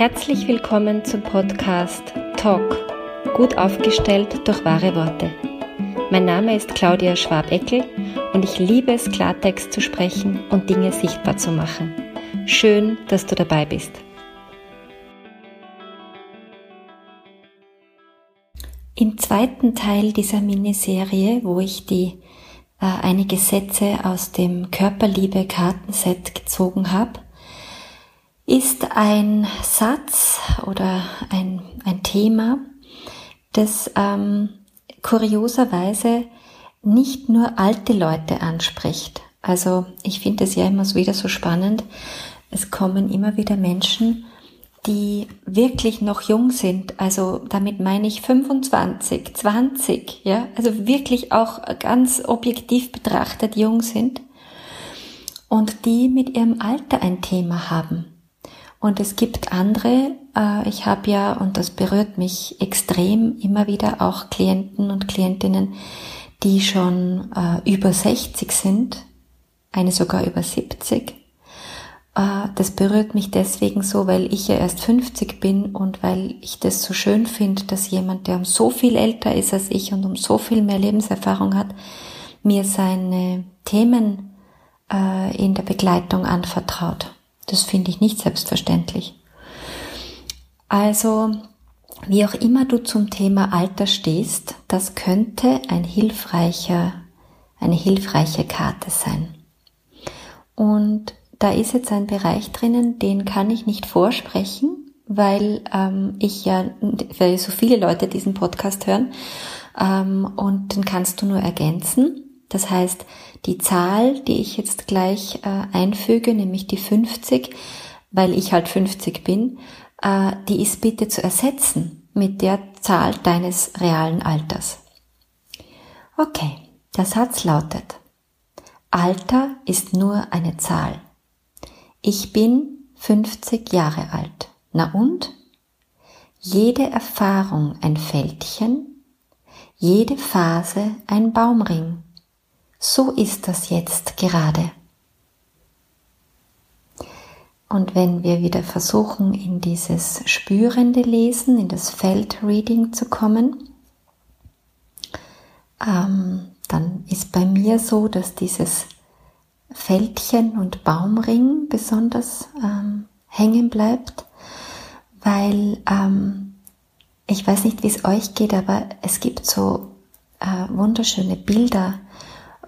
Herzlich willkommen zum Podcast Talk, gut aufgestellt durch wahre Worte. Mein Name ist Claudia Schwabeckel und ich liebe es, Klartext zu sprechen und Dinge sichtbar zu machen. Schön, dass du dabei bist. Im zweiten Teil dieser Miniserie, wo ich die äh, einige Sätze aus dem Körperliebe Kartenset gezogen habe, ist ein Satz oder ein, ein Thema, das ähm, kurioserweise nicht nur alte Leute anspricht. Also ich finde es ja immer so wieder so spannend. Es kommen immer wieder Menschen, die wirklich noch jung sind. Also damit meine ich 25, 20, ja, also wirklich auch ganz objektiv betrachtet jung sind und die mit ihrem Alter ein Thema haben. Und es gibt andere, äh, ich habe ja, und das berührt mich extrem, immer wieder auch Klienten und Klientinnen, die schon äh, über 60 sind, eine sogar über 70. Äh, das berührt mich deswegen so, weil ich ja erst 50 bin und weil ich das so schön finde, dass jemand, der um so viel älter ist als ich und um so viel mehr Lebenserfahrung hat, mir seine Themen in der Begleitung anvertraut. Das finde ich nicht selbstverständlich. Also, wie auch immer du zum Thema Alter stehst, das könnte ein hilfreicher, eine hilfreiche Karte sein. Und da ist jetzt ein Bereich drinnen, den kann ich nicht vorsprechen, weil ähm, ich ja, weil so viele Leute diesen Podcast hören ähm, und den kannst du nur ergänzen. Das heißt, die Zahl, die ich jetzt gleich äh, einfüge, nämlich die 50, weil ich halt 50 bin, äh, die ist bitte zu ersetzen mit der Zahl deines realen Alters. Okay, der Satz lautet, Alter ist nur eine Zahl. Ich bin 50 Jahre alt. Na und? Jede Erfahrung ein Fältchen, jede Phase ein Baumring. So ist das jetzt gerade. Und wenn wir wieder versuchen, in dieses spürende Lesen, in das Feldreading zu kommen, ähm, dann ist bei mir so, dass dieses Fältchen und Baumring besonders ähm, hängen bleibt, weil ähm, ich weiß nicht, wie es euch geht, aber es gibt so äh, wunderschöne Bilder,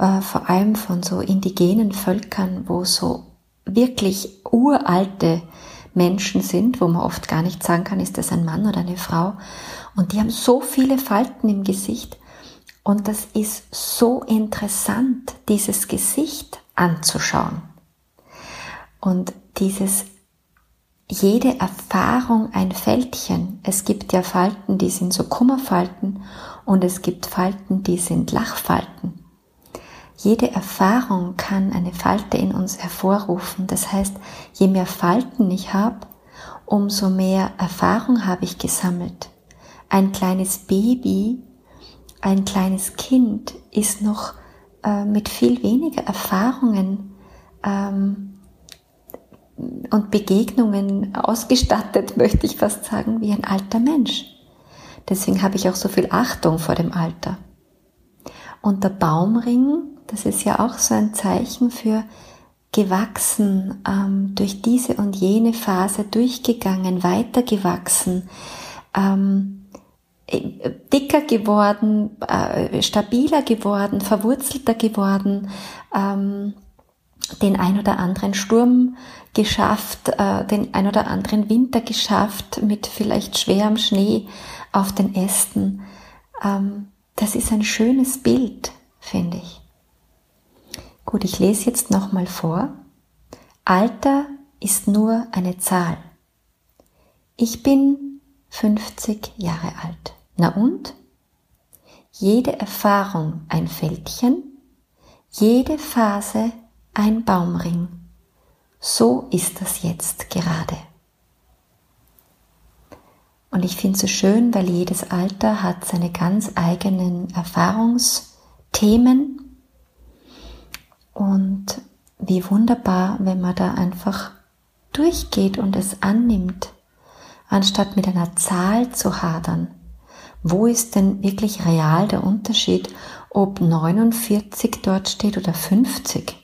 äh, vor allem von so indigenen Völkern, wo so wirklich uralte Menschen sind, wo man oft gar nicht sagen kann, ist das ein Mann oder eine Frau. Und die haben so viele Falten im Gesicht. Und das ist so interessant, dieses Gesicht anzuschauen. Und dieses jede Erfahrung ein Fältchen. Es gibt ja Falten, die sind so Kummerfalten und es gibt Falten, die sind Lachfalten. Jede Erfahrung kann eine Falte in uns hervorrufen. Das heißt, je mehr Falten ich habe, umso mehr Erfahrung habe ich gesammelt. Ein kleines Baby, ein kleines Kind ist noch äh, mit viel weniger Erfahrungen ähm, und Begegnungen ausgestattet, möchte ich fast sagen, wie ein alter Mensch. Deswegen habe ich auch so viel Achtung vor dem Alter. Und der Baumring das ist ja auch so ein Zeichen für gewachsen, ähm, durch diese und jene Phase durchgegangen, weitergewachsen, ähm, äh, dicker geworden, äh, stabiler geworden, verwurzelter geworden, ähm, den ein oder anderen Sturm geschafft, äh, den ein oder anderen Winter geschafft mit vielleicht schwerem Schnee auf den Ästen. Ähm, das ist ein schönes Bild, finde ich. Gut, ich lese jetzt nochmal vor. Alter ist nur eine Zahl. Ich bin 50 Jahre alt. Na und? Jede Erfahrung ein Fältchen, jede Phase ein Baumring. So ist das jetzt gerade. Und ich finde es so schön, weil jedes Alter hat seine ganz eigenen Erfahrungsthemen und wie wunderbar, wenn man da einfach durchgeht und es annimmt. anstatt mit einer Zahl zu hadern. Wo ist denn wirklich real der Unterschied, ob 49 dort steht oder 50?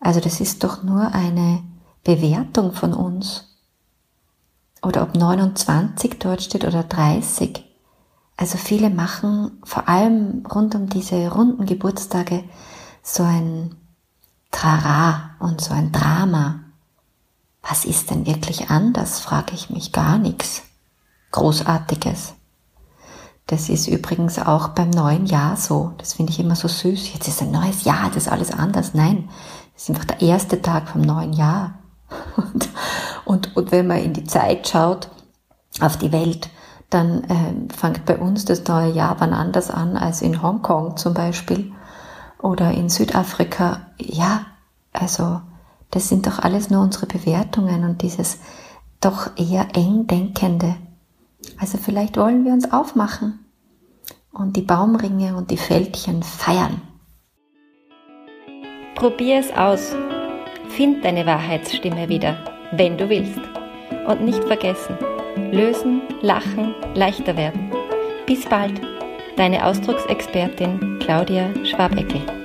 Also das ist doch nur eine Bewertung von uns. Oder ob 29 dort steht oder 30. Also viele machen vor allem rund um diese runden Geburtstage so ein Trara und so ein Drama. Was ist denn wirklich anders, frage ich mich gar nichts. Großartiges. Das ist übrigens auch beim neuen Jahr so. Das finde ich immer so süß. Jetzt ist ein neues Jahr, das ist alles anders. Nein, das ist einfach der erste Tag vom neuen Jahr. Und, und, und wenn man in die Zeit schaut, auf die Welt, dann äh, fängt bei uns das neue Jahr wann anders an als in Hongkong zum Beispiel oder in Südafrika. Ja, also das sind doch alles nur unsere Bewertungen und dieses doch eher eng denkende. Also vielleicht wollen wir uns aufmachen und die Baumringe und die Fältchen feiern. Probier es aus. Find deine Wahrheitsstimme wieder, wenn du willst. Und nicht vergessen, lösen, lachen, leichter werden. Bis bald, deine Ausdrucksexpertin Claudia Schwabeckel.